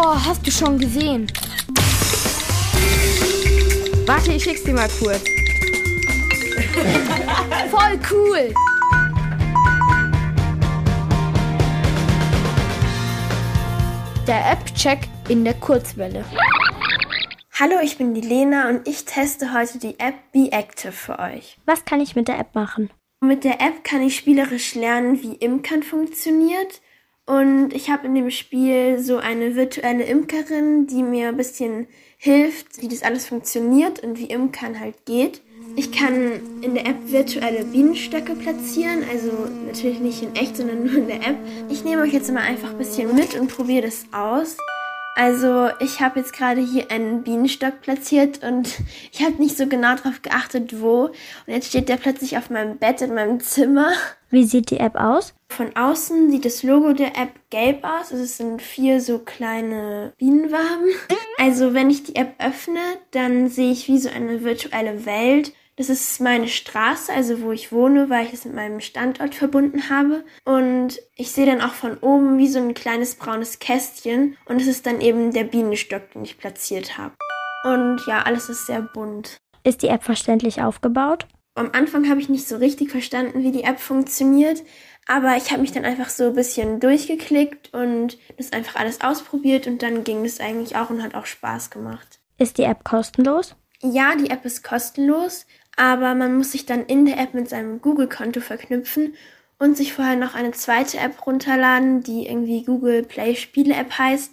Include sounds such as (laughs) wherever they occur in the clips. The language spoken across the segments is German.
Oh, hast du schon gesehen? Warte, ich schick's dir mal kurz. (laughs) Voll cool! Der App-Check in der Kurzwelle. Hallo, ich bin die Lena und ich teste heute die App Be Active für euch. Was kann ich mit der App machen? Mit der App kann ich spielerisch lernen, wie Imkern funktioniert. Und ich habe in dem Spiel so eine virtuelle Imkerin, die mir ein bisschen hilft, wie das alles funktioniert und wie Imkern halt geht. Ich kann in der App virtuelle Bienenstöcke platzieren, also natürlich nicht in echt, sondern nur in der App. Ich nehme euch jetzt mal einfach ein bisschen mit und probiere das aus. Also ich habe jetzt gerade hier einen Bienenstock platziert und (laughs) ich habe nicht so genau darauf geachtet, wo. Und jetzt steht der plötzlich auf meinem Bett in meinem Zimmer. Wie sieht die App aus? Von außen sieht das Logo der App gelb aus. Also es sind vier so kleine Bienenwaben. Also wenn ich die App öffne, dann sehe ich wie so eine virtuelle Welt. Das ist meine Straße, also wo ich wohne, weil ich es mit meinem Standort verbunden habe. Und ich sehe dann auch von oben wie so ein kleines braunes Kästchen. Und es ist dann eben der Bienenstock, den ich platziert habe. Und ja, alles ist sehr bunt. Ist die App verständlich aufgebaut? Am Anfang habe ich nicht so richtig verstanden, wie die App funktioniert, aber ich habe mich dann einfach so ein bisschen durchgeklickt und das einfach alles ausprobiert und dann ging es eigentlich auch und hat auch Spaß gemacht. Ist die App kostenlos? Ja, die App ist kostenlos, aber man muss sich dann in der App mit seinem Google-Konto verknüpfen und sich vorher noch eine zweite App runterladen, die irgendwie Google Play Spiele App heißt,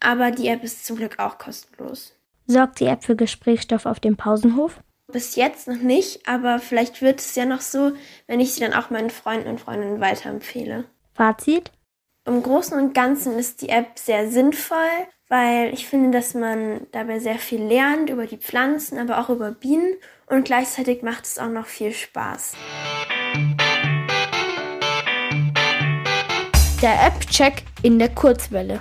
aber die App ist zum Glück auch kostenlos. Sorgt die App für Gesprächsstoff auf dem Pausenhof? Bis jetzt noch nicht, aber vielleicht wird es ja noch so, wenn ich sie dann auch meinen Freunden und Freundinnen weiterempfehle. Fazit? Im Großen und Ganzen ist die App sehr sinnvoll, weil ich finde, dass man dabei sehr viel lernt über die Pflanzen, aber auch über Bienen und gleichzeitig macht es auch noch viel Spaß. Der App-Check in der Kurzwelle.